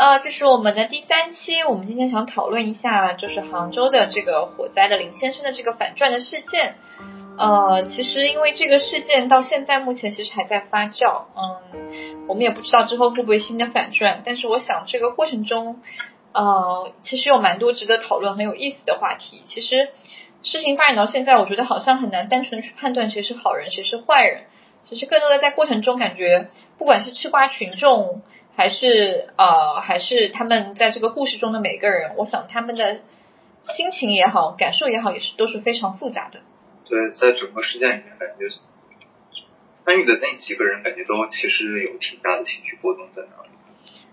呃，这是我们的第三期，我们今天想讨论一下，就是杭州的这个火灾的林先生的这个反转的事件。呃，其实因为这个事件到现在目前其实还在发酵，嗯，我们也不知道之后会不会新的反转，但是我想这个过程中，呃，其实有蛮多值得讨论、很有意思的话题。其实事情发展到现在，我觉得好像很难单纯去判断谁是好人，谁是坏人。其实更多的在过程中，感觉不管是吃瓜群众。还是呃，还是他们在这个故事中的每个人，我想他们的心情也好，感受也好，也是都是非常复杂的。对，在整个事件里面，感觉参与的那几个人，感觉都其实有挺大的情绪波动在那里。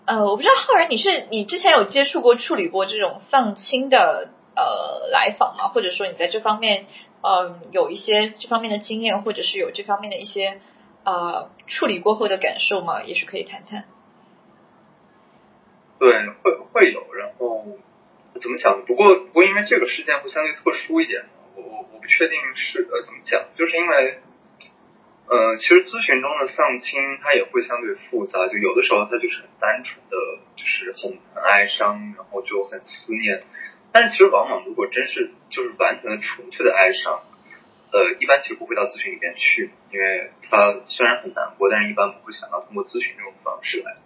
呃，我不知道浩然，你是你之前有接触过处理过这种丧亲的呃来访吗？或者说你在这方面呃有一些这方面的经验，或者是有这方面的一些呃处理过后的感受吗？也许可以谈谈。对，会会有，然后怎么讲？不过不过，因为这个事件会相对特殊一点，我我我不确定是呃怎么讲，就是因为呃，其实咨询中的丧亲它也会相对复杂，就有的时候它就是很单纯的，就是很很哀伤，然后就很思念，但是其实往往如果真是就是完全的纯粹的哀伤，呃，一般其实不会到咨询里边去，因为他虽然很难过，但是一般不会想到通过咨询这种方式来。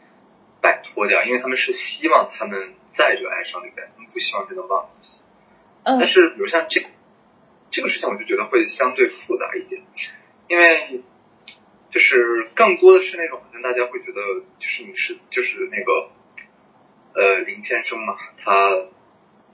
摆脱掉，因为他们是希望他们在这个哀伤里边，他们不希望真的忘记。嗯。但是，比如像这这个事情，我就觉得会相对复杂一点，因为就是更多的是那种好像大家会觉得，就是你是就是那个呃林先生嘛，他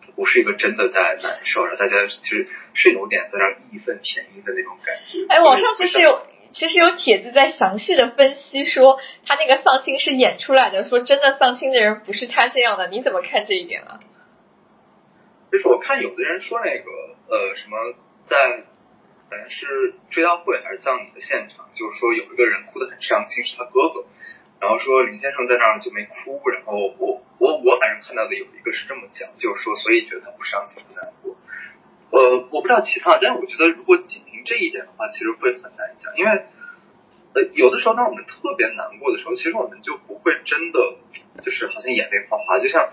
他不是一个真的在难受，然后大家其实是有点在那义愤填膺的那种感觉。哎，网上不是有。其实有帖子在详细的分析说，他那个丧亲是演出来的，说真的丧亲的人不是他这样的，你怎么看这一点啊？就是我看有的人说那个呃什么在好像是追悼会还是葬礼的现场，就是说有一个人哭得很伤心，是他哥哥，然后说林先生在那儿就没哭，然后我我我反正看到的有一个是这么讲，就是说所以觉得他不伤心不难过。呃，我不知道其他，但是我觉得如果仅这一点的话，其实会很难讲，因为呃，有的时候当我们特别难过的时候，其实我们就不会真的就是好像眼泪哗哗，就像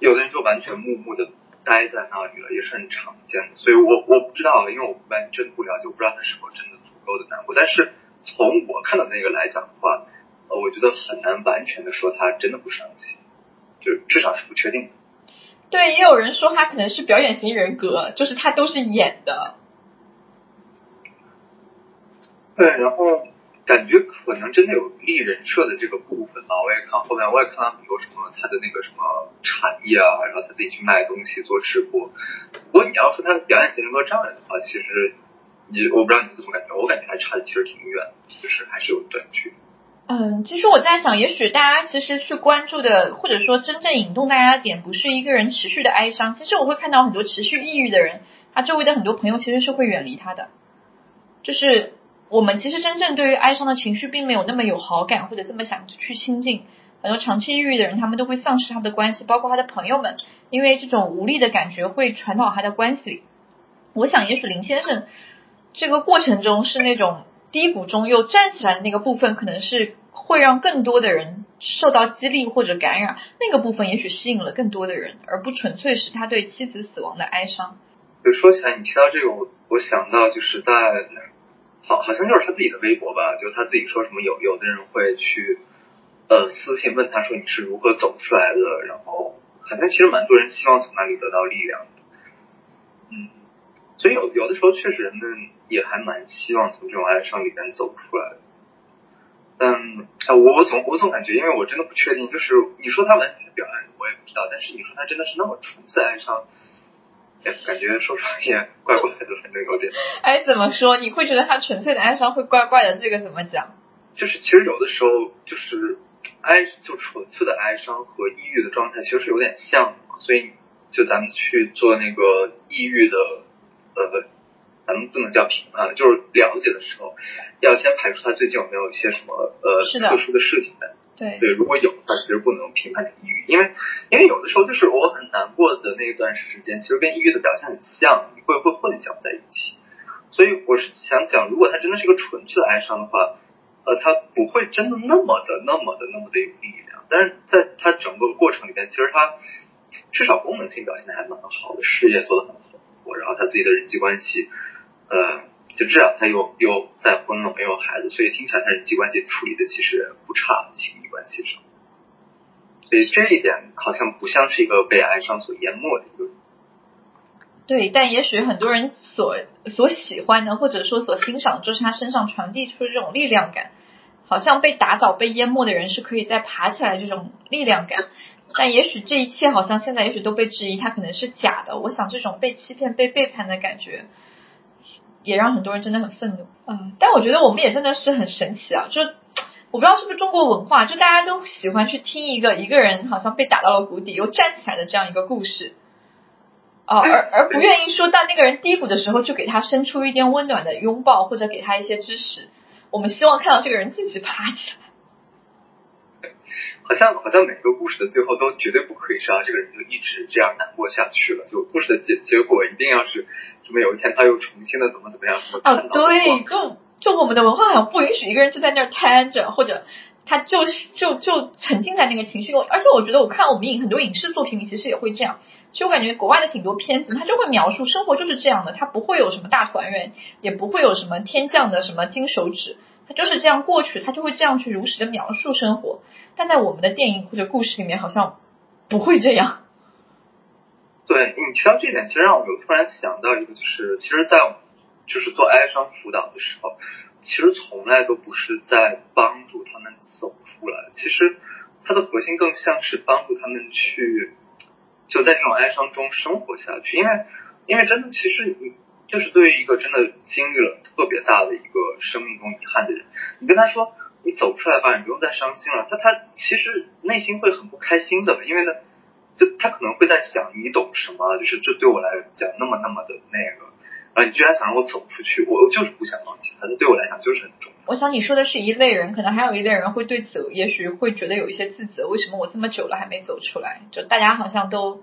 有的人就完全木木的待在那里了，也是很常见的。所以我我不知道，因为我完全不了解，我不知道他是否真的足够的难过。但是从我看到那个来讲的话，呃，我觉得很难完全的说他真的不伤心，就至少是不确定的。对，也有人说他可能是表演型人格，就是他都是演的。对，然后感觉可能真的有立人设的这个部分吧。我也看后面，我也看到很多什么他的那个什么产业啊，然后他自己去卖东西做直播。不过你要说他的表演型人格障碍的话，其实你我不知道你怎么感觉，我感觉还差的其实挺远，就是还是有短距。嗯，其实我在想，也许大家其实去关注的，或者说真正引动大家的点，不是一个人持续的哀伤。其实我会看到很多持续抑郁的人，他周围的很多朋友其实是会远离他的。就是我们其实真正对于哀伤的情绪，并没有那么有好感，或者这么想去亲近。很多长期抑郁的人，他们都会丧失他的关系，包括他的朋友们，因为这种无力的感觉会传导他的关系里。我想，也许林先生这个过程中是那种。低谷中又站起来的那个部分，可能是会让更多的人受到激励或者感染。那个部分也许吸引了更多的人，而不纯粹是他对妻子死亡的哀伤。就说起来，你提到这个，我我想到就是在好，好像就是他自己的微博吧，就他自己说什么有有的人会去呃私信问他说你是如何走出来的，然后好像其实蛮多人希望从那里得到力量。嗯，所以有有的时候确实人们。也还蛮希望从这种哀伤里边走出来的，但啊，我我总我总感觉，因为我真的不确定，就是你说他完全的表演，我也不知道，但是你说他真的是那么纯粹哀伤，也感觉说出来也怪怪的，反正有点。哎，怎么说？你会觉得他纯粹的哀伤会怪怪的？这个怎么讲？就是其实有的时候，就是哀，就纯粹的哀伤和抑郁的状态其实是有点像的，所以就咱们去做那个抑郁的，呃。咱们不能叫评判，就是了解的时候，要先排除他最近有没有一些什么呃特殊的事情的。对对，如果有的话，其实不能评判成抑郁，因为因为有的时候就是我很难过的那一段时间，其实跟抑郁的表现很像，你会会混淆在一起。所以我是想讲，如果他真的是一个纯粹的哀伤的话，呃，他不会真的那么的、那么的、那么的有力量。但是在他整个过程里边，其实他至少功能性表现的还蛮好的，事业做得很红火，然后他自己的人际关系，呃，就至少他又又再婚了，没有孩子，所以听起来他人际关系处理的其实不差，亲密关系上。所以这一点好像不像是一个被哀伤所淹没的一个。对，但也许很多人所所喜欢的，或者说所欣赏，就是他身上传递出这种力量感，好像被打倒、被淹没的人是可以再爬起来这种力量感。但也许这一切好像现在也许都被质疑，他可能是假的。我想这种被欺骗、被背叛的感觉，也让很多人真的很愤怒啊。但我觉得我们也真的是很神奇啊，就 我不知道是不是中国文化，就大家都喜欢去听一个一个人好像被打到了谷底又站起来的这样一个故事。哦，而 而不愿意说，在那个人低谷的时候，就给他伸出一点温暖的拥抱，或者给他一些支持。我们希望看到这个人自己爬起来。好像好像每个故事的最后都绝对不可以是啊，这个人就一直这样难过下去了。就故事的结结果一定要是什么？有一天他又重新的怎么怎么样？哦，对，就就我们的文化好像不允许一个人就在那儿瘫着，或者他就是就就沉浸在那个情绪。而且我觉得我看我们影很多影视作品里，其实也会这样。其实我感觉国外的挺多片子，他就会描述生活就是这样的，他不会有什么大团圆，也不会有什么天降的什么金手指，他就是这样过去，他就会这样去如实的描述生活。但在我们的电影或者故事里面，好像不会这样。对你提到这点，其实让我突然想到一个，就是其实，在就是做哀伤辅导的时候，其实从来都不是在帮助他们走出来，其实它的核心更像是帮助他们去。就在这种哀伤中生活下去，因为因为真的，其实你就是对于一个真的经历了特别大的一个生命中遗憾的人，你跟他说你走出来吧，你不用再伤心了，他他其实内心会很不开心的，因为呢，就他可能会在想你懂什么，就是这对我来讲那么那么的那个，啊，你居然想让我走出去，我就是不想放弃他，这对我来讲就是很重要。我想你说的是一类人，可能还有一类人会对此，也许会觉得有一些自责。为什么我这么久了还没走出来？就大家好像都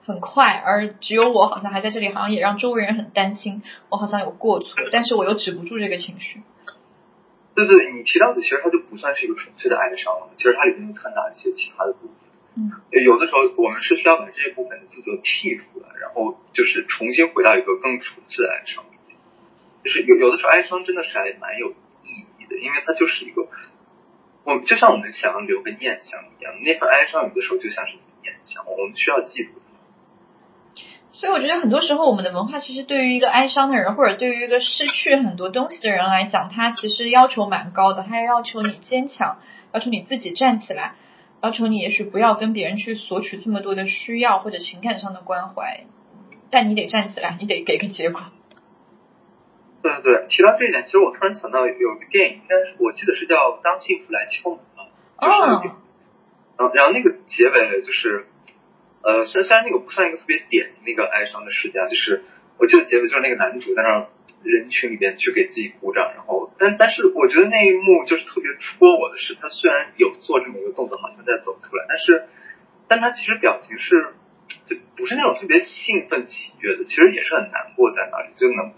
很快，而只有我好像还在这里，好像也让周围人很担心。我好像有过错，但是我又止不住这个情绪。对对，你提到的其实它就不算是一个纯粹的哀伤了，其实它里面又掺杂一些其他的部分。嗯，有的时候我们是需要把这一部分的自责剔出来，然后就是重新回到一个更纯粹的哀伤。就是有有的时候哀伤真的是还蛮有意义的。因为它就是一个，我就像我们想要留个念想一样，那份哀伤有的时候就像是念想，我们需要记住。所以我觉得很多时候我们的文化其实对于一个哀伤的人，或者对于一个失去很多东西的人来讲，他其实要求蛮高的，他要求你坚强，要求你自己站起来，要求你也许不要跟别人去索取这么多的需要或者情感上的关怀，但你得站起来，你得给个结果。对对对，提到这一点，其实我突然想到有一个电影，应该是我记得是叫《当幸福来敲门》嘛，就是，然后然后那个结尾就是，呃，虽然虽然那个不算一个特别典型的一个哀伤的事件，就是我记得结尾就是那个男主在那人群里边去给自己鼓掌，然后但但是我觉得那一幕就是特别戳我的是，他虽然有做这么一个动作，好像在走出来，但是但他其实表情是就不是那种特别兴奋喜悦的，其实也是很难过在那里，就能。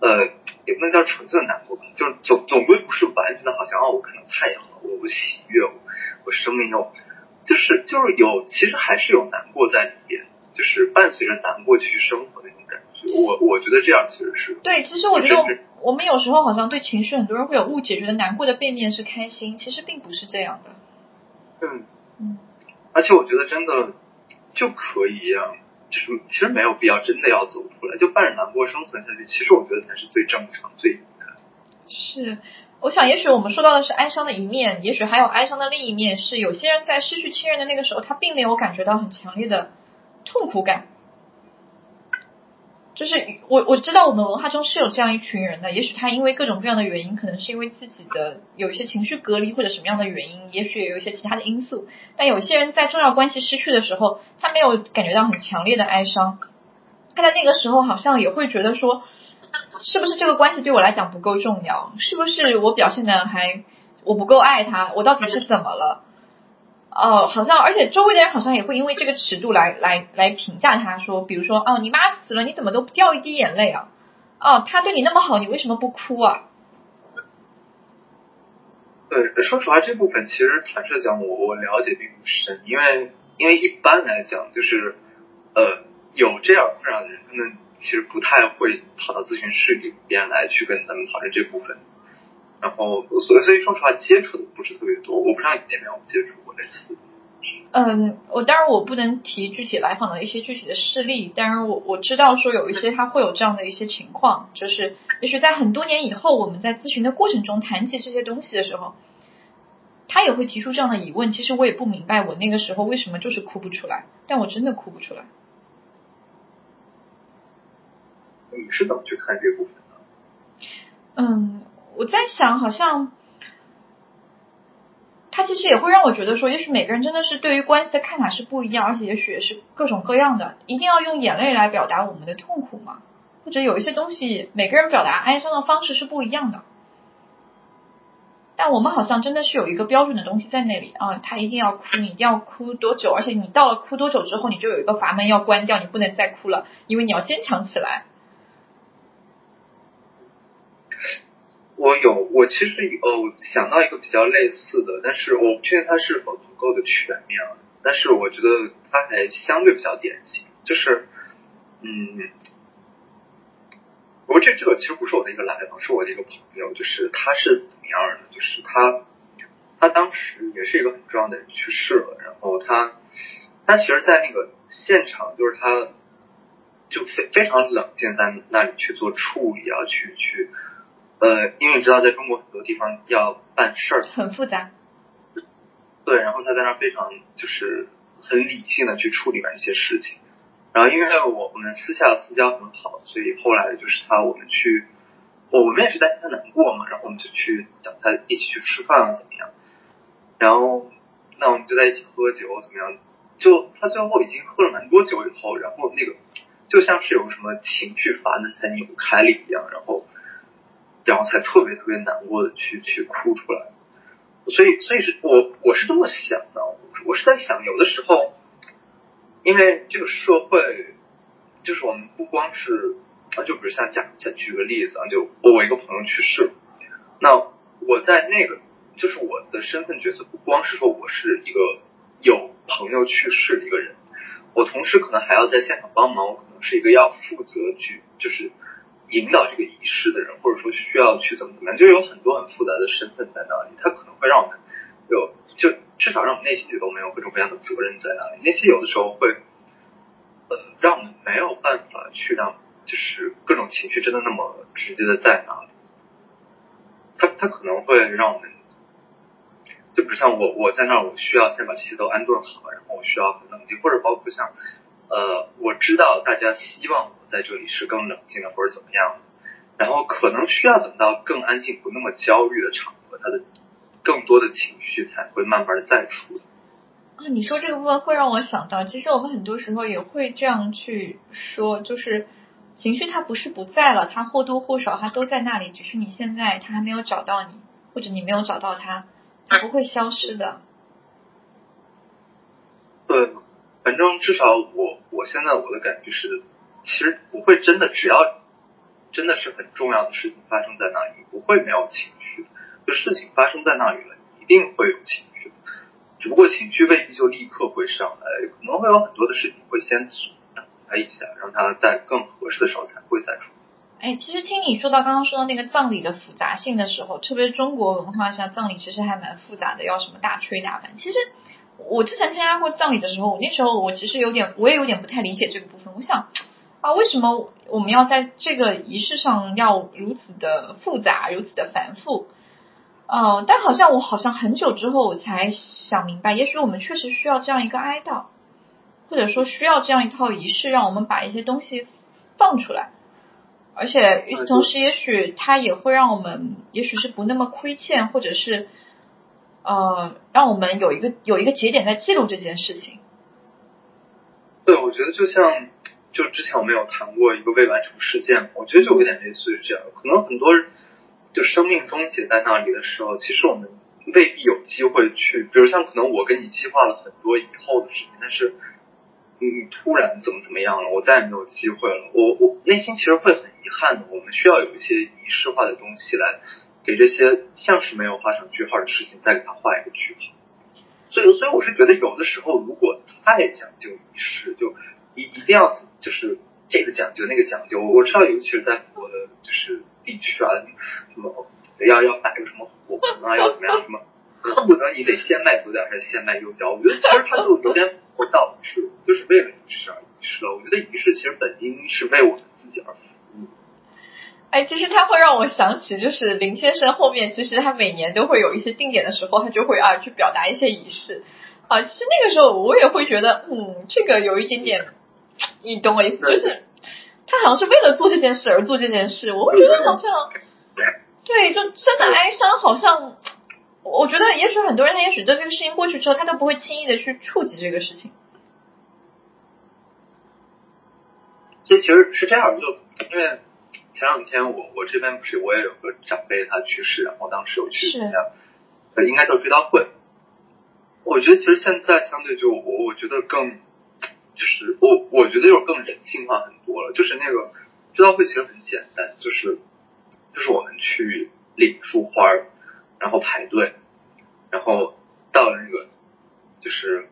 呃，也不能叫纯粹的难过吧，就是总总归不是完全的，好像哦，我看到太阳了，我我喜悦，我我生命又就是就是有，其实还是有难过在里边，就是伴随着难过去生活的那种感觉。我我觉得这样其实是对，其实我觉得我们有时候好像对情绪，很多人会有误解，觉得难过的背面是开心，其实并不是这样的。嗯嗯，而且我觉得真的就可以呀。就是其实没有必要真的要走出来，就伴着难过生存下去。其实我觉得才是最正常、最应该。是，我想也许我们说到的是哀伤的一面，也许还有哀伤的另一面，是有些人在失去亲人的那个时候，他并没有感觉到很强烈的痛苦感。就是我我知道我们文化中是有这样一群人的，也许他因为各种各样的原因，可能是因为自己的有一些情绪隔离或者什么样的原因，也许有一些其他的因素。但有些人在重要关系失去的时候，他没有感觉到很强烈的哀伤，他在那个时候好像也会觉得说，是不是这个关系对我来讲不够重要？是不是我表现的还我不够爱他？我到底是怎么了？哦，好像，而且周围的人好像也会因为这个尺度来来来评价他，说，比如说，哦，你妈死了，你怎么都不掉一滴眼泪啊？哦，他对你那么好，你为什么不哭啊？对，说实话，这部分其实坦率讲，我我了解并不深，因为因为一般来讲，就是呃有这样困扰的人，他们其实不太会跑到咨询室里边来去跟咱们讨论这部分。然后，所以所以说实话，接触的不是特别多。我不知道你那边有接触过类似。嗯，我当然我不能提具体来访的一些具体的事例，但是我我知道说有一些他会有这样的一些情况，就是也许在很多年以后，我们在咨询的过程中谈起这些东西的时候，他也会提出这样的疑问。其实我也不明白，我那个时候为什么就是哭不出来，但我真的哭不出来。你是怎么去看这部分的？嗯。我在想，好像他其实也会让我觉得说，也许每个人真的是对于关系的看法是不一样，而且也许也是各种各样的。一定要用眼泪来表达我们的痛苦吗？或者有一些东西，每个人表达哀伤的方式是不一样的。但我们好像真的是有一个标准的东西在那里啊，他一定要哭，你一定要哭多久？而且你到了哭多久之后，你就有一个阀门要关掉，你不能再哭了，因为你要坚强起来。我有，我其实有想到一个比较类似的，但是我不确定它是否足够的全面啊。但是我觉得它还相对比较典型，就是，嗯，不过这这个其实不是我的一个来访，是我的一个朋友，就是他是怎么样的？就是他，他当时也是一个很重要的人去世了，然后他，他其实，在那个现场，就是他，就非非常冷静，在那里去做处理啊，去去。呃，因为你知道，在中国很多地方要办事儿很复杂，对，然后他在那儿非常就是很理性的去处理完一些事情，然后因为我我们私下私交很好，所以后来就是他我们去，我我们也是担心他难过嘛，然后我们就去找他一起去吃饭啊怎么样，然后那我们就在一起喝酒怎么样，就他最后已经喝了蛮多酒以后，然后那个就像是有什么情绪阀门才扭开了一样，然后。然后才特别特别难过的去去哭出来，所以所以是我我是这么想的，我是在想有的时候，因为这个社会，就是我们不光是啊，就比如像讲讲举个例子啊，就我一个朋友去世，那我在那个就是我的身份角色不光是说我是一个有朋友去世的一个人，我同时可能还要在现场帮忙，我可能是一个要负责去就是。引导这个仪式的人，或者说需要去怎么怎么样，就有很多很复杂的身份在那里，他可能会让我们有，就至少让我们内心觉得我们有各种各样的责任在那里。那些有的时候会，呃，让我们没有办法去让，就是各种情绪真的那么直接的在那里。他他可能会让我们，就比如像我我在那儿，我需要先把这些都安顿好，然后我需要很冷静，或者包括像。呃，我知道大家希望在这里是更冷静的，或者怎么样的，然后可能需要等到更安静、不那么焦虑的场合，他的更多的情绪才会慢慢的再出。啊，你说这个部分会让我想到，其实我们很多时候也会这样去说，就是情绪它不是不在了，它或多或少它都在那里，只是你现在它还没有找到你，或者你没有找到它，它不会消失的。对。反正至少我我现在我的感觉是，其实不会真的，只要真的是很重要的事情发生在那里，不会没有情绪。就事情发生在那里了，一定会有情绪，只不过情绪未必就立刻会上来，可能会有很多的事情会先等他一下，让他在更合适的时候才会再出。哎，其实听你说到刚刚说到那个葬礼的复杂性的时候，特别是中国文化下，葬礼其实还蛮复杂的，要什么大吹大办，其实。我之前参加过葬礼的时候，我那时候我其实有点，我也有点不太理解这个部分。我想啊，为什么我们要在这个仪式上要如此的复杂，如此的繁复？呃，但好像我好像很久之后我才想明白，也许我们确实需要这样一个哀悼，或者说需要这样一套仪式，让我们把一些东西放出来。而且与此同时，也许它也会让我们，也许是不那么亏欠，或者是。呃，让我们有一个有一个节点在记录这件事情。对，我觉得就像就之前我们有谈过一个未完成事件，我觉得就有点类似于这样。可能很多人就生命终结在那里的时候，其实我们未必有机会去，比如像可能我跟你计划了很多以后的事情，但是你突然怎么怎么样了，我再也没有机会了。我我内心其实会很遗憾的。我们需要有一些仪式化的东西来给这些像是没有画上句号的事情再给它画一个句号。所以，所以我是觉得有的时候如果太讲究仪式，就一一定要就是这个讲究那个讲究。我知道，尤其是在我的就是地区啊，什么要要摆个什么火盆啊，要怎么样什么，恨不得你得先卖左脚还是先卖右脚。我觉得其实它就有点不道是就是为了仪式而仪式了。我觉得仪式其实本应是为我们自己而服务。哎，其实他会让我想起，就是林先生后面，其实他每年都会有一些定点的时候，他就会啊去表达一些仪式啊。其实那个时候我也会觉得，嗯，这个有一点点，你懂我意思，就是他好像是为了做这件事而做这件事。我会觉得好像，对，就真的哀伤，好像我觉得也许很多人他也许在这个事情过去之后，他都不会轻易的去触及这个事情。这其实是这样，就因为。前两天我我这边不是我也有个长辈他去世，然后当时有去参加，呃，应该叫追悼会。我觉得其实现在相对就我我觉得更就是我我觉得又更人性化很多了。就是那个追悼会其实很简单，就是就是我们去领束花，然后排队，然后到了那个就是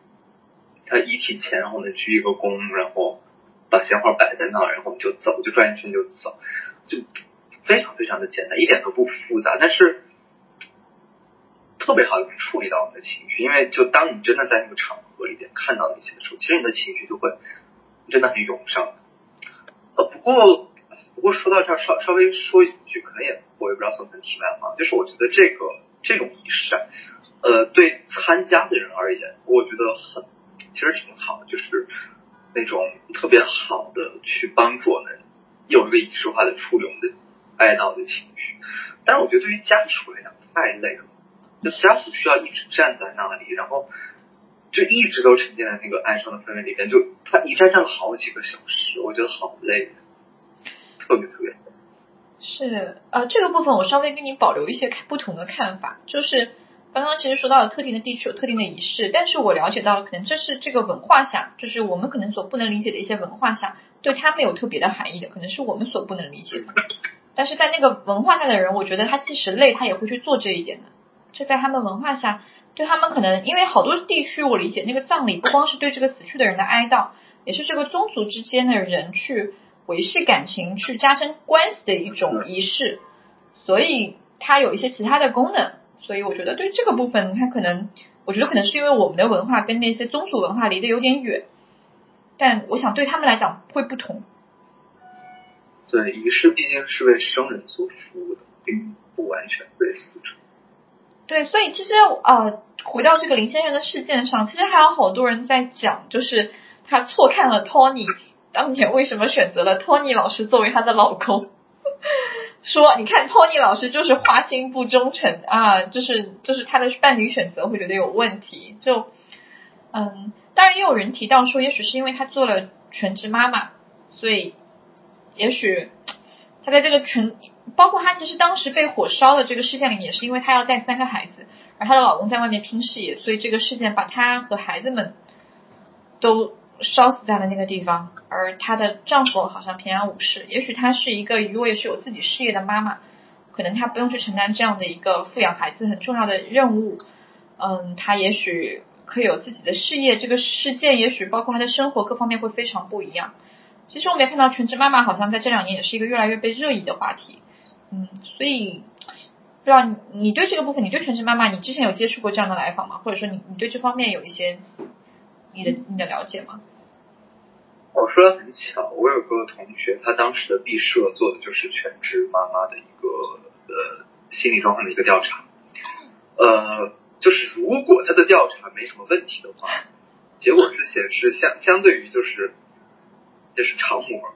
他遗体前，然后呢鞠一个躬，然后把鲜花摆在那儿，然后我们就走，就转一圈就走。就非常非常的简单，一点都不复杂，但是特别好的处理到我们的情绪。因为就当你真的在那个场合里边看到那些的时候，其实你的情绪就会真的很涌上。呃，不过不过说到这儿，稍稍微说一句，可能也我也不知道算不算题外话，就是我觉得这个这种仪式，呃，对参加的人而言，我觉得很其实挺好，就是那种特别好的去帮助我们。有一个仪式化的处理我们的哀悼的情绪，但是我觉得对于家属来讲太累了，就家属需要一直站在那里，然后就一直都沉浸在那个哀伤的氛围里边，就他一站站了好几个小时，我觉得好累，特别特别累。是呃，这个部分我稍微跟你保留一些不同的看法，就是刚刚其实说到了特定的地区有特定的仪式，但是我了解到了，可能这是这个文化下，就是我们可能所不能理解的一些文化下。对他没有特别的含义的，可能是我们所不能理解的。但是在那个文化下的人，我觉得他即使累，他也会去做这一点的。这在他们文化下，对他们可能因为好多地区，我理解那个葬礼不光是对这个死去的人的哀悼，也是这个宗族之间的人去维系感情、去加深关系的一种仪式，所以它有一些其他的功能。所以我觉得对这个部分，它可能，我觉得可能是因为我们的文化跟那些宗族文化离得有点远。但我想对他们来讲会不同。对，仪式毕竟是为生人所服务的，并不完全为死者。对，所以其实呃，回到这个林先生的事件上，其实还有好多人在讲，就是他错看了 Tony 当年为什么选择了 Tony 老师作为他的老公，说你看 Tony 老师就是花心不忠诚啊，就是就是他的伴侣选择会觉得有问题，就嗯。当然，也有人提到说，也许是因为她做了全职妈妈，所以也许她在这个全，包括她其实当时被火烧的这个事件里面，也是因为她要带三个孩子，而她的老公在外面拼事业，所以这个事件把她和孩子们都烧死在了那个地方，而她的丈夫好像平安无事。也许她是一个如果也是有自己事业的妈妈，可能她不用去承担这样的一个抚养孩子很重要的任务。嗯，她也许。可以有自己的事业，这个事件也许包括她的生活各方面会非常不一样。其实我们也看到全职妈妈好像在这两年也是一个越来越被热议的话题。嗯，所以不知道你你对这个部分，你对全职妈妈，你之前有接触过这样的来访吗？或者说你你对这方面有一些你的你的了解吗？我说的很巧，我有个同学，他当时的毕设做的就是全职妈妈的一个呃心理状况的一个调查，呃。就是如果他的调查没什么问题的话，结果是显示相相对于就是就是常模，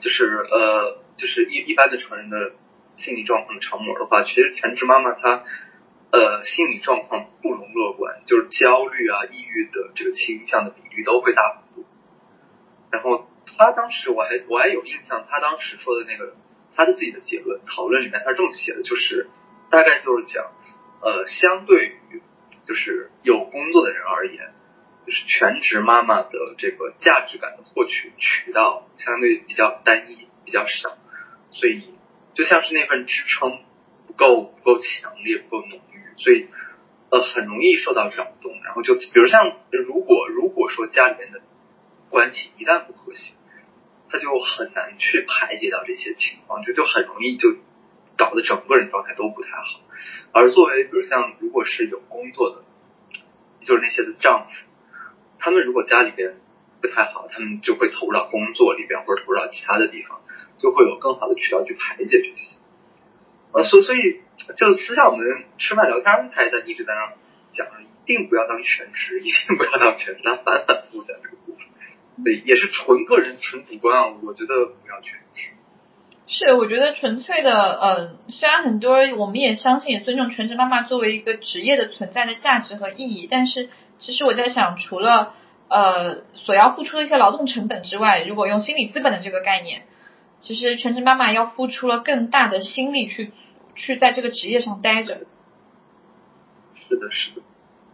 就是呃就是一一般的成人的心理状况的常模的话，其实全职妈妈她呃心理状况不容乐观，就是焦虑啊、抑郁的这个倾向的比率都会大幅度。然后他当时我还我还有印象，他当时说的那个他的自己的结论讨论里面，他是这么写的，就是大概就是讲。呃，相对于就是有工作的人而言，就是全职妈妈的这个价值感的获取渠道相对比较单一，比较少，所以就像是那份支撑不够不够强烈，不够浓郁，所以呃很容易受到扰动。然后就比如像如果如果说家里面的关系一旦不和谐，他就很难去排解到这些情况，就就很容易就搞得整个人状态都不太好。而作为比如像如果是有工作的，就是那些的丈夫，他们如果家里边不太好，他们就会投入到工作里边或者投入到其他的地方，就会有更好的渠道去排解这些。呃，所所以就私下我们吃饭聊天，他也在一直在那讲，一定不要当全职，一定不要当全职，他反反复复讲这个部分。所以也是纯个人、纯主观啊，我觉得不要全职。是，我觉得纯粹的，呃，虽然很多我们也相信、也尊重全职妈妈作为一个职业的存在的价值和意义，但是其实我在想，除了呃所要付出的一些劳动成本之外，如果用心理资本的这个概念，其实全职妈妈要付出了更大的心力去去在这个职业上待着。是的，是的。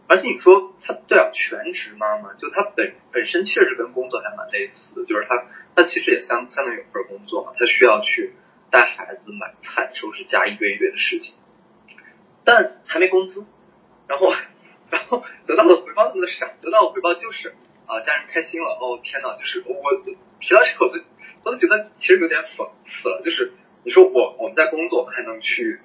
而且你说她对啊，全职妈妈就她本本身确实跟工作还蛮类似的，就是她她其实也相相当于有份工作嘛，她需要去带孩子、买菜、收拾家一堆一堆的事情，但还没工资，然后然后得到的回报那么的少，得到的回报就是啊家人开心了，哦天呐，就是我提到这个我都我都觉得其实有点讽刺了，就是你说我我们在工作我们还能去。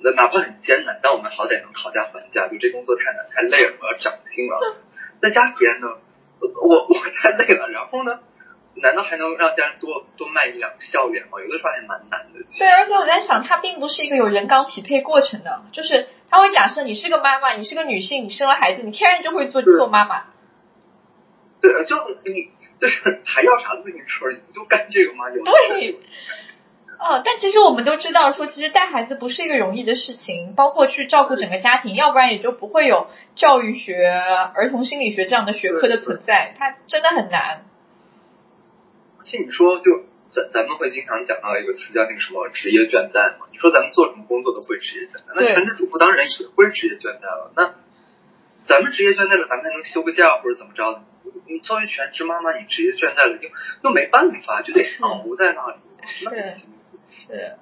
那哪怕很艰难，但我们好歹能讨价还价。就这工作太难太累了，我要涨薪了。在家边呢，我我太累了，然后呢，难道还能让家人多多卖一两个笑脸吗？有的时候还蛮难的。对，而且我在想，它并不是一个有人岗匹配过程的，就是他会假设你是个妈妈，你是个女性，你生了孩子，你天然就会做做妈妈。对，就你就是还要啥自行车？你就干这个吗？有对。哦，但其实我们都知道，说其实带孩子不是一个容易的事情，包括去照顾整个家庭，要不然也就不会有教育学、儿童心理学这样的学科的存在，它真的很难。而且你说，就咱咱们会经常讲到一个词叫那个什么职业倦怠嘛？你说咱们做什么工作都会职业倦怠，那全职主妇当然也会职业倦怠了。那咱们职业倦怠了，咱们还能休个假或者怎么着？你作为全职妈妈，你职业倦怠了，又又没办法，就得熬在那里，是。是，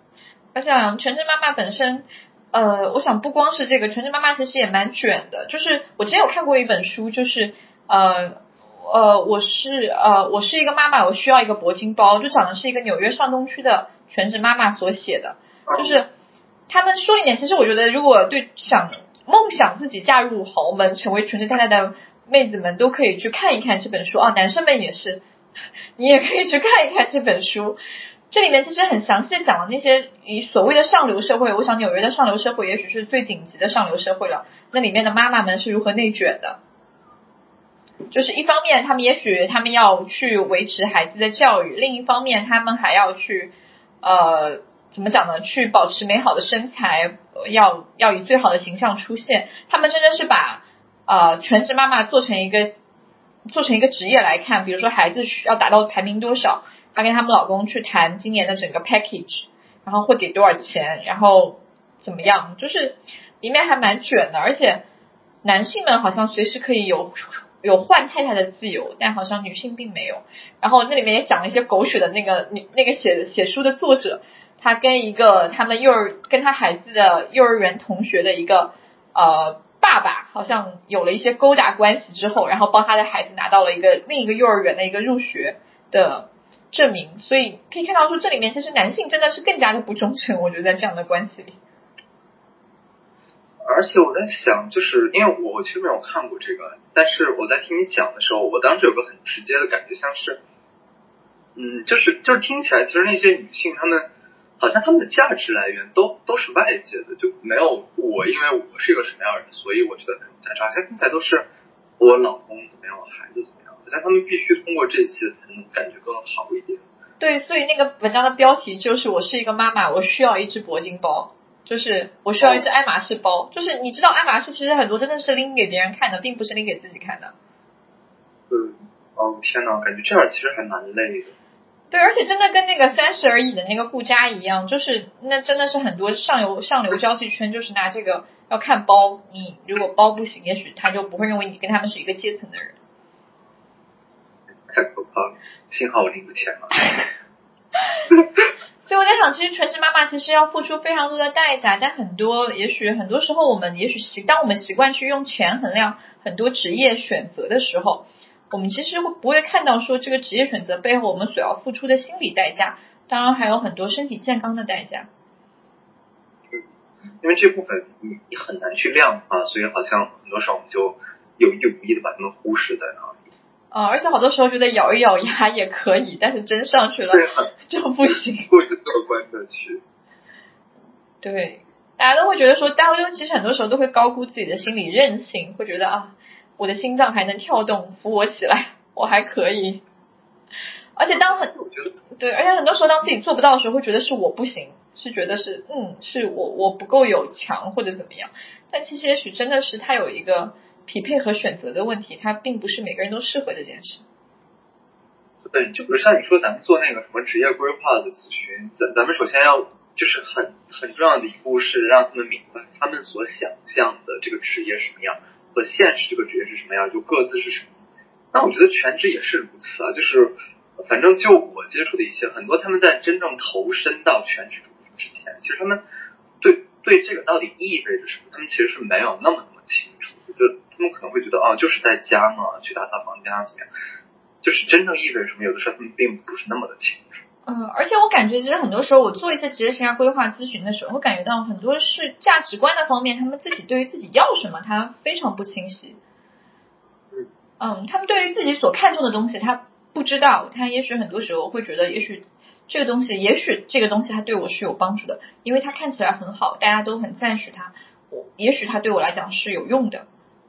我想全职妈妈本身，呃，我想不光是这个全职妈妈，其实也蛮卷的。就是我之前有看过一本书，就是呃呃，我是呃我是一个妈妈，我需要一个铂金包，就讲的是一个纽约上东区的全职妈妈所写的。就是他们书里面，其实我觉得，如果对想梦想自己嫁入豪门，成为全职太太的妹子们，都可以去看一看这本书啊。男生们也是，你也可以去看一看这本书。这里面其实很详细的讲了那些以所谓的上流社会，我想纽约的上流社会也许是最顶级的上流社会了。那里面的妈妈们是如何内卷的？就是一方面，他们也许他们要去维持孩子的教育；另一方面，他们还要去呃怎么讲呢？去保持美好的身材，要要以最好的形象出现。他们真的是把呃全职妈妈做成一个做成一个职业来看，比如说孩子需要达到排名多少。她跟他们老公去谈今年的整个 package，然后会给多少钱，然后怎么样？就是里面还蛮卷的，而且男性们好像随时可以有有换太太的自由，但好像女性并没有。然后那里面也讲了一些狗血的那个那那个写写书的作者，他跟一个他们幼儿跟他孩子的幼儿园同学的一个呃爸爸，好像有了一些勾搭关系之后，然后帮他的孩子拿到了一个另一个幼儿园的一个入学的。证明，所以可以看到说，这里面其实男性真的是更加的不忠诚。我觉得在这样的关系里，而且我在想，就是因为我我其实没有看过这个，但是我在听你讲的时候，我当时有个很直接的感觉，像是，嗯，就是就是听起来，其实那些女性她们好像她们的价值来源都都是外界的，就没有我，因为我是一个什么样的人，所以我觉得很价值，好像听起来都是我老公怎么样，我孩子怎么样。好像他们必须通过这些才能感觉更好一点。对，所以那个文章的标题就是“我是一个妈妈，我需要一只铂金包”，就是我需要一只爱马仕包。就是你知道，爱马仕其实很多真的是拎给别人看的，并不是拎给自己看的。嗯，哦天哪，感觉这样其实还蛮累的。对，而且真的跟那个三十而已的那个顾佳一样，就是那真的是很多上游上流交际圈就是拿这个 要看包，你如果包不行，也许他就不会认为你跟他们是一个阶层的人。太可怕了！幸好我拎不钱了。所以我在想，其实全职妈妈其实要付出非常多的代价，但很多也许很多时候我们也许习当我们习惯去用钱衡量很多职业选择的时候，我们其实会不会看到说这个职业选择背后我们所要付出的心理代价，当然还有很多身体健康的代价。因为这部分你你很难去量化，所以好像很多时候我们就有意无意的把它们忽视在那儿。啊，而且好多时候觉得咬一咬牙也可以，但是真上去了 就不行。过于乐观的去。对，大家都会觉得说，大家都其实很多时候都会高估自己的心理韧性，会觉得啊，我的心脏还能跳动，扶我起来，我还可以。而且当很对，而且很多时候当自己做不到的时候，会觉得是我不行，是觉得是嗯，是我我不够有强或者怎么样。但其实也许真的是他有一个。匹配和选择的问题，它并不是每个人都适合这件事。对，就比如像你说，咱们做那个什么职业规划的咨询，咱咱们首先要就是很很重要的一步是让他们明白他们所想象的这个职业什么样和现实这个职业是什么样，就各自是什么。那我觉得全职也是如此啊，就是反正就我接触的一些很多，他们在真正投身到全职之前，其实他们对对这个到底意味着什么，他们其实是没有那么那么清，他们可能会觉得啊，就是在家嘛，去打扫房间啊，怎么样？就是真正意味着什么？有的时候他们并不是那么的清楚。嗯，而且我感觉，其实很多时候我做一些职业生涯规划咨询的时候，会感觉到很多是价值观的方面，他们自己对于自己要什么，他非常不清晰。嗯。嗯，他们对于自己所看重的东西，他不知道。他也许很多时候会觉得，也许这个东西，也许这个东西，它对我是有帮助的，因为它看起来很好，大家都很赞许它。我也许它对我来讲是有用的。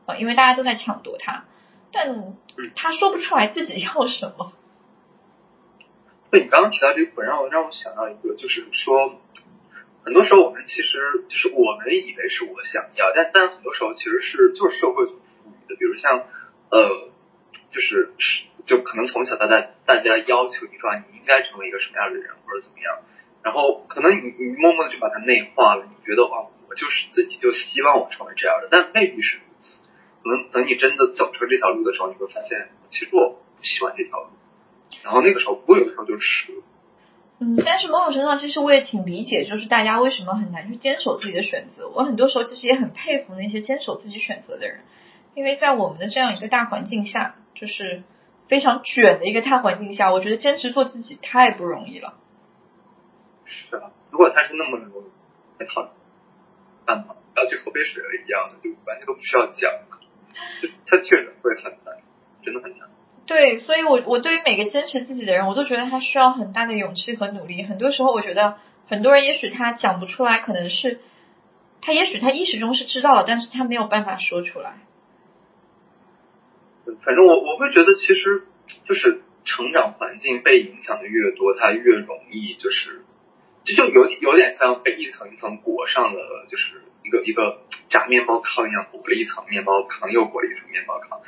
啊，因为大家都在抢夺他，但他说不出来自己要什么。对你刚刚提到这个，让我让我想到一个，就是说，很多时候我们其实就是我们以为是我想要，但但很多时候其实是就是社会所赋予的。比如像呃，就是是就可能从小到大大家要求你说你应该成为一个什么样的人或者怎么样，然后可能你你默默的就把它内化了，你觉得哦，我就是自己就希望我成为这样的，但未必是。可能等你真的走出这条路的时候，你会发现，其实我不喜欢这条路。然后那个时候，不会有的时候就迟了。嗯，但是某种程度上，其实我也挺理解，就是大家为什么很难去坚守自己的选择。我很多时候其实也很佩服那些坚守自己选择的人，因为在我们的这样一个大环境下，就是非常卷的一个大环境下，我觉得坚持做自己太不容易了。是啊，如果他是那么容易，那好，办法要去喝杯水了一样的，就完全都不需要讲。他确实会很难，真的很难。对，所以，我我对于每个坚持自己的人，我都觉得他需要很大的勇气和努力。很多时候，我觉得很多人也许他讲不出来，可能是他也许他意识中是知道了，但是他没有办法说出来。反正我我会觉得，其实就是成长环境被影响的越多，他越容易就是，这就有有点像被一层一层裹上了，就是。一个一个炸面包糠一样裹了一层面包糠，又裹了一层面包糠，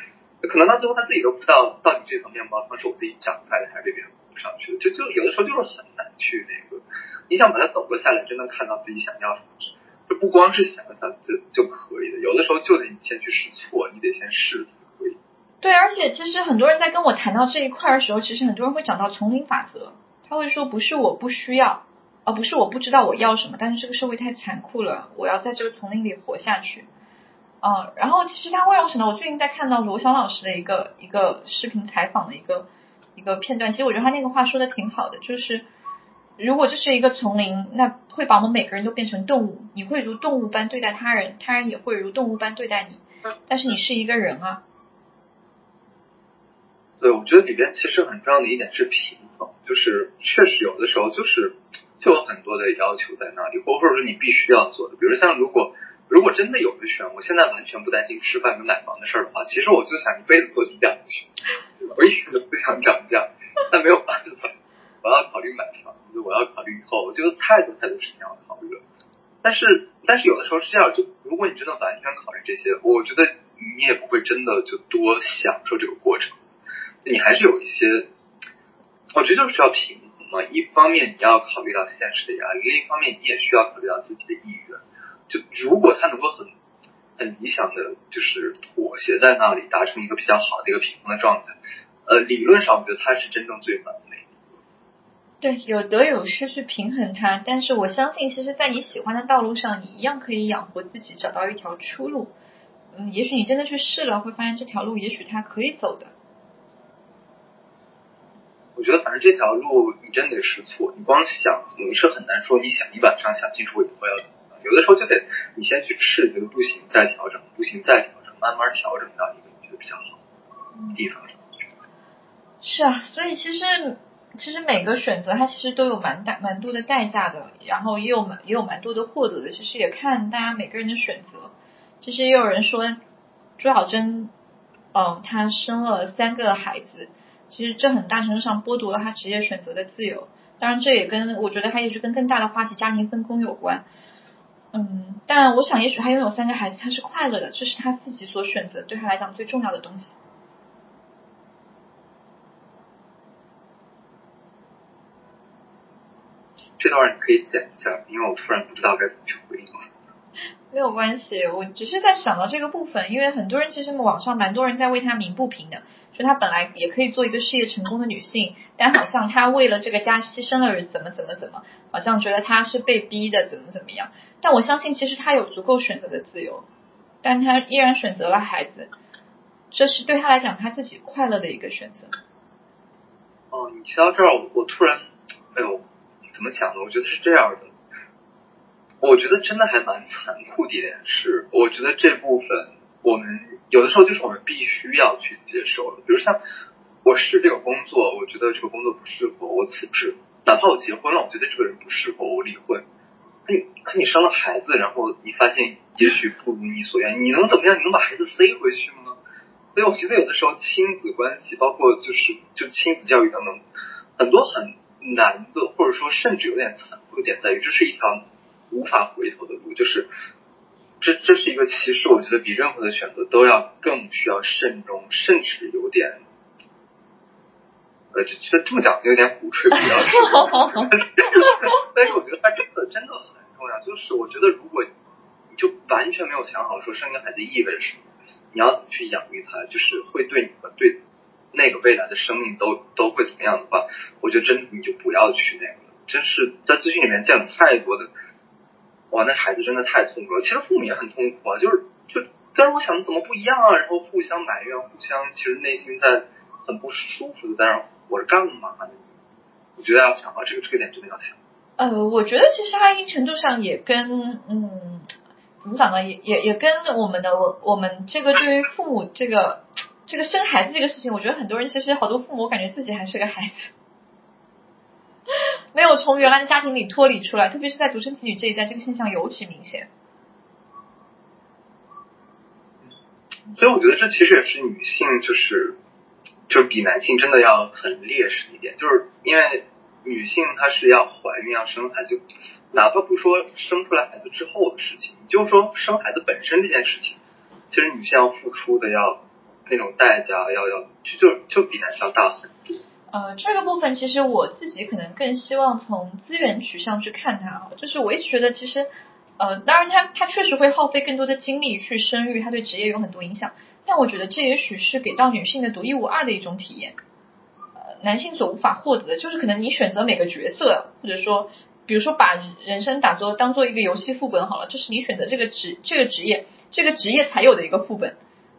可能到最后他自己都不知道，到底这层面包糠是我自己长出来的，还是这边裹上去的。就就有的时候就是很难去那个，你想把它走过下来，真的看到自己想要什么，就不光是想想就就可以的。有的时候就得你先去试错，你得先试。对，而且其实很多人在跟我谈到这一块的时候，其实很多人会讲到丛林法则，他会说不是我不需要。而不是我不知道我要什么，但是这个社会太残酷了，我要在这个丛林里活下去。啊，然后其实他会让我想到，我最近在看到罗翔老师的一个一个视频采访的一个一个片段，其实我觉得他那个话说的挺好的，就是如果这是一个丛林，那会把我们每个人都变成动物，你会如动物般对待他人，他人也会如动物般对待你，但是你是一个人啊。对，我觉得里边其实很重要的一点是平衡，就是确实有的时候就是。就有很多的要求在那里，或或者说你必须要做的，比如像如果如果真的有的选，我现在完全不担心吃饭跟买房的事儿的话，其实我就想一辈子做低价咨询，我一直都不想涨价，但没有办法，我要考虑买房子，我要考虑以后，我觉得太多太多事情要考虑了。但是但是有的时候是这样，就如果你真的完全考虑这些，我觉得你也不会真的就多享受这个过程，你还是有一些，我觉得就是要平。嘛，一方面你要考虑到现实的压力，另一方面你也需要考虑到自己的意愿。就如果他能够很很理想的就是妥协在那里，达成一个比较好的一个平衡的状态，呃，理论上我觉得他是真正最完美。对，有得有失去平衡它，但是我相信，其实，在你喜欢的道路上，你一样可以养活自己，找到一条出路。嗯，也许你真的去试了，会发现这条路也许它可以走的。我觉得，反正这条路你真得试错，你光想你是很难说，你想一晚上想清楚以后要，有的时候就得你先去试，觉得不行再调整，不行再调整，慢慢调整到一个你觉得比较好的地方。是啊，所以其实其实每个选择它其实都有蛮大蛮多的代价的，然后也有蛮也有蛮多的获得的，其实也看大家每个人的选择。其实也有人说朱晓珍，嗯，她生了三个孩子。其实这很大程度上剥夺了他职业选择的自由，当然这也跟我觉得他也是跟更大的话题家庭分工有关。嗯，但我想也许他拥有三个孩子他是快乐的，这是他自己所选择对他来讲最重要的东西。这段你可以剪一下，因为我突然不知道该怎么去回应了。没有关系，我只是在想到这个部分，因为很多人其实网上蛮多人在为他鸣不平的。就她本来也可以做一个事业成功的女性，但好像她为了这个家牺牲了，怎么怎么怎么，好像觉得她是被逼的，怎么怎么样。但我相信，其实她有足够选择的自由，但她依然选择了孩子，这是对她来讲她自己快乐的一个选择。哦，你提到这儿，我突然，哎呦，怎么讲呢？我觉得是这样的，我觉得真的还蛮残酷的一点是，我觉得这部分。我们有的时候就是我们必须要去接受的，比如像我试这个工作，我觉得这个工作不适合我辞职，哪怕我结婚了，我觉得这个人不适合我离婚。可你可你生了孩子，然后你发现也许不如你所愿，你能怎么样？你能把孩子塞回去吗？所以我觉得有的时候亲子关系，包括就是就亲子教育当中，很多很难的，或者说甚至有点残酷的点在于，这是一条无法回头的路，就是。这这是一个，其实我觉得比任何的选择都要更需要慎重，甚至有点，呃，这这这么讲有点鼓吹不要 但是我觉得它真的真的很重要。就是我觉得如果你就完全没有想好说生个孩子意味着什么，你要怎么去养育他，就是会对你们对那个未来的生命都都会怎么样的话，我觉得真的你就不要去那个。真是在咨询里面见了太多的。哇，那孩子真的太痛苦了。其实父母也很痛苦啊，就是就，跟我想的怎么不一样啊？然后互相埋怨，互相其实内心在很不舒服的在那我是干嘛的？我觉得要想啊，这个这个点真的要想。呃，我觉得其实一定程度上也跟嗯，怎么讲呢？也也也跟我们的我我们这个对于父母这个这个生孩子这个事情，我觉得很多人其实好多父母，感觉自己还是个孩子。没有从原来的家庭里脱离出来，特别是在独生子女这一代，这个现象尤其明显。所以我觉得这其实也是女性，就是就是比男性真的要很劣势一点，就是因为女性她是要怀孕要生孩子，哪怕不说生出来孩子之后的事情，就说生孩子本身这件事情，其实女性要付出的要那种代价要要就就就比男性要大很多。呃，这个部分其实我自己可能更希望从资源取向去看它啊，就是我一直觉得其实，呃，当然它它确实会耗费更多的精力去生育，它对职业有很多影响，但我觉得这也许是给到女性的独一无二的一种体验，呃，男性所无法获得的，就是可能你选择每个角色，或者说，比如说把人生打作当做一个游戏副本好了，这是你选择这个职这个职业这个职业才有的一个副本，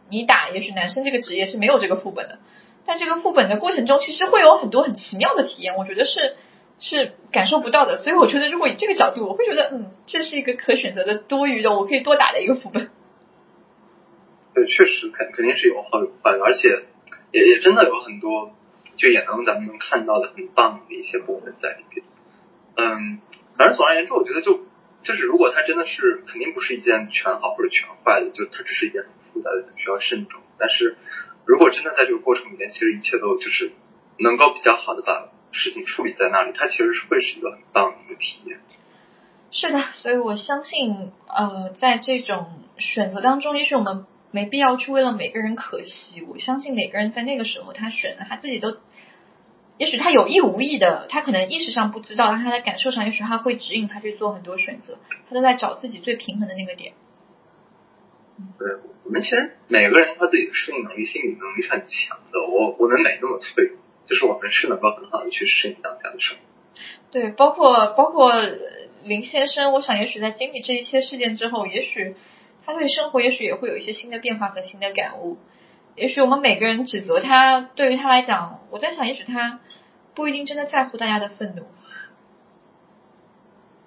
你打也许男生这个职业是没有这个副本的。在这个副本的过程中，其实会有很多很奇妙的体验，我觉得是是感受不到的。所以我觉得，如果以这个角度，我会觉得，嗯，这是一个可选择的多余的，我可以多打的一个副本。对，确实肯肯定是有好有坏，而且也也真的有很多，就也能咱们能看到的很棒的一些部分在里边。嗯，反正总而言之，我觉得就就是如果它真的是肯定不是一件全好或者全坏的，就它只是一件很复杂的，需要慎重。但是。如果真的在这个过程里面，其实一切都就是能够比较好的把事情处理在那里，它其实是会是一个很棒的一个体验。是的，所以我相信，呃，在这种选择当中，也许我们没必要去为了每个人可惜。我相信每个人在那个时候，他选的他自己都，也许他有意无意的，他可能意识上不知道，但他在感受上，也许他会指引他去做很多选择，他都在找自己最平衡的那个点。对我们其实每个人他自己的适应能力、心理能力是很强的。我我们没那么脆弱，就是我们是能够很好的去适应当下的生活。对，包括包括林先生，我想也许在经历这一切事件之后，也许他对生活也许也会有一些新的变化和新的感悟。也许我们每个人指责他，对于他来讲，我在想，也许他不一定真的在乎大家的愤怒。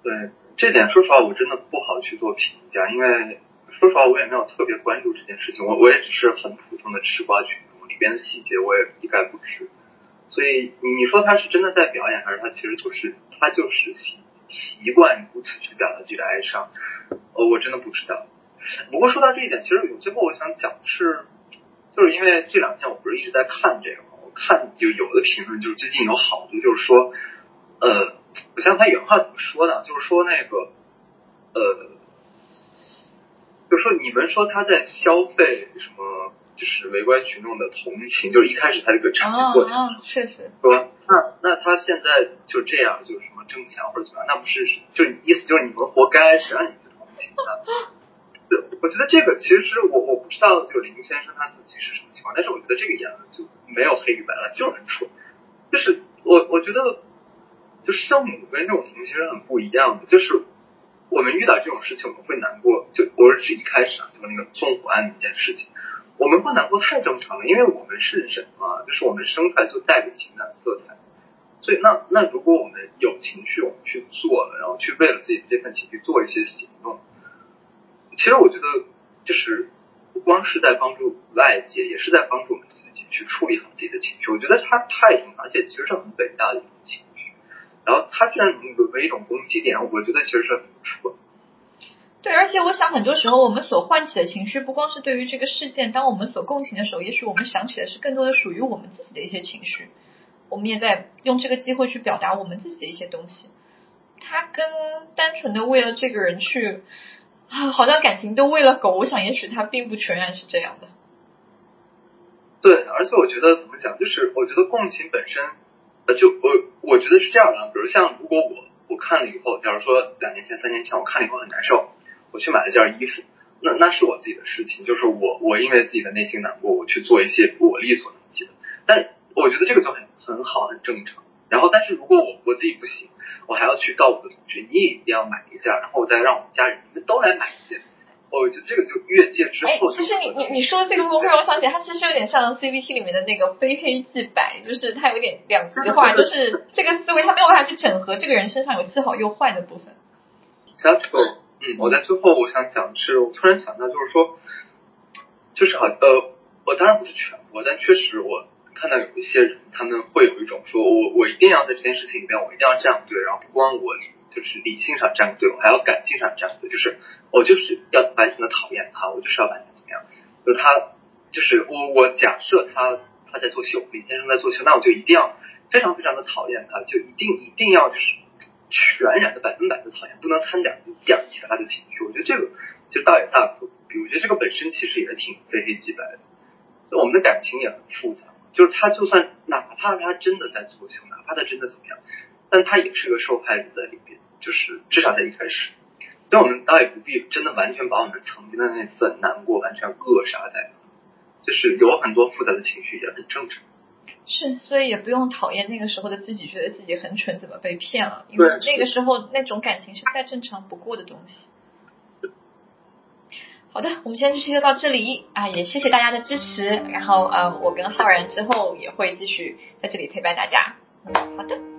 对这点，说实话，我真的不好去做评价，因为说实话，我也没有特别关注这件事情，我我也只是很普通的吃瓜群众，里边的细节我也一概不知。所以你说他是真的在表演，还是他其实就是他就是习习惯如此去表达自己的哀伤？呃，我真的不知道。不过说到这一点，其实有最后我想讲的是，就是因为这两天我不是一直在看这个嘛，我看有有的评论就是最近有好多就是说，呃，我想他原话怎么说的，就是说那个，呃，就说你们说他在消费什么？就是围观群众的同情，就是一开始他这个产品过程，确实说那那他现在就这样，就是什么挣钱或者怎么样，那不是就意思就是你们活该，谁让你们同情他？对，我觉得这个其实我我不知道，就林先生他自己是什么情况，但是我觉得这个言论就没有黑与白了，就是很蠢。就是我我觉得，就圣母跟这种同情是很不一样的，就是我们遇到这种事情我们会难过，就我是指一开始啊，就那个纵火案那件事情。我们不难过太正常了，因为我们是人嘛，就是我们生出来就带着情感色彩，所以那那如果我们有情绪，我们去做了，然后去为了自己的这份情绪做一些行动，其实我觉得就是不光是在帮助外界，也是在帮助我们自己去处理好自己的情绪。我觉得它太而且其实是很伟大的一种情，然后他居然能沦为一种攻击点，我觉得其实是很蠢。对，而且我想，很多时候我们所唤起的情绪，不光是对于这个事件，当我们所共情的时候，也许我们想起的是更多的属于我们自己的一些情绪。我们也在用这个机会去表达我们自己的一些东西。他跟单纯的为了这个人去啊，好像感情都为了狗。我想，也许他并不全然是这样的。对，而且我觉得怎么讲，就是我觉得共情本身，呃，就我我觉得是这样的。比如像如果我我看了以后，假如说两年前、三年前我看了以后很难受。我去买了件衣服，那那是我自己的事情，就是我我因为自己的内心难过，我去做一些我力所能及的。但我觉得这个就很很好，很正常。然后，但是如果我我自己不行，我还要去告我的同学，你也一定要买一件，然后我再让我们家人都来买一件。我觉得这个就越界之后。哎，其实你你你说的这个会让我想起，它其实有点像 CVT 里面的那个非黑即白，就是它有点两极化，就是这个思维它没有办法去整合这个人身上有既好又坏的部分。嗯，我在最后我想讲的是，我突然想到，就是说，就是好呃，我当然不是全部，但确实我看到有一些人，他们会有一种说，我我一定要在这件事情里面，我一定要这样对，然后不光我理就是理性上站队，我还要感性上站队，就是我就是要完全的讨厌他，我就是要完全怎么样，就是他就是我我假设他他在作秀，李先生在作秀，那我就一定要非常非常的讨厌他，就一定一定要就是。全然的百分百的讨厌，不能掺点一点其他的情绪。我觉得这个就倒也大可不必。我觉得这个本身其实也挺非黑即白的。我们的感情也很复杂，就是他就算哪怕他真的在作秀，哪怕他真的怎么样，但他也是个受害者在里边。就是至少在一开始，但我们倒也不必真的完全把我们曾经的那份难过完全扼杀在，就是有很多复杂的情绪也很正常。是，所以也不用讨厌那个时候的自己，觉得自己很蠢，怎么被骗了？因为那个时候那种感情是再正常不过的东西。好的，我们今天这期就到这里啊，也谢谢大家的支持。然后呃，我跟浩然之后也会继续在这里陪伴大家。好的。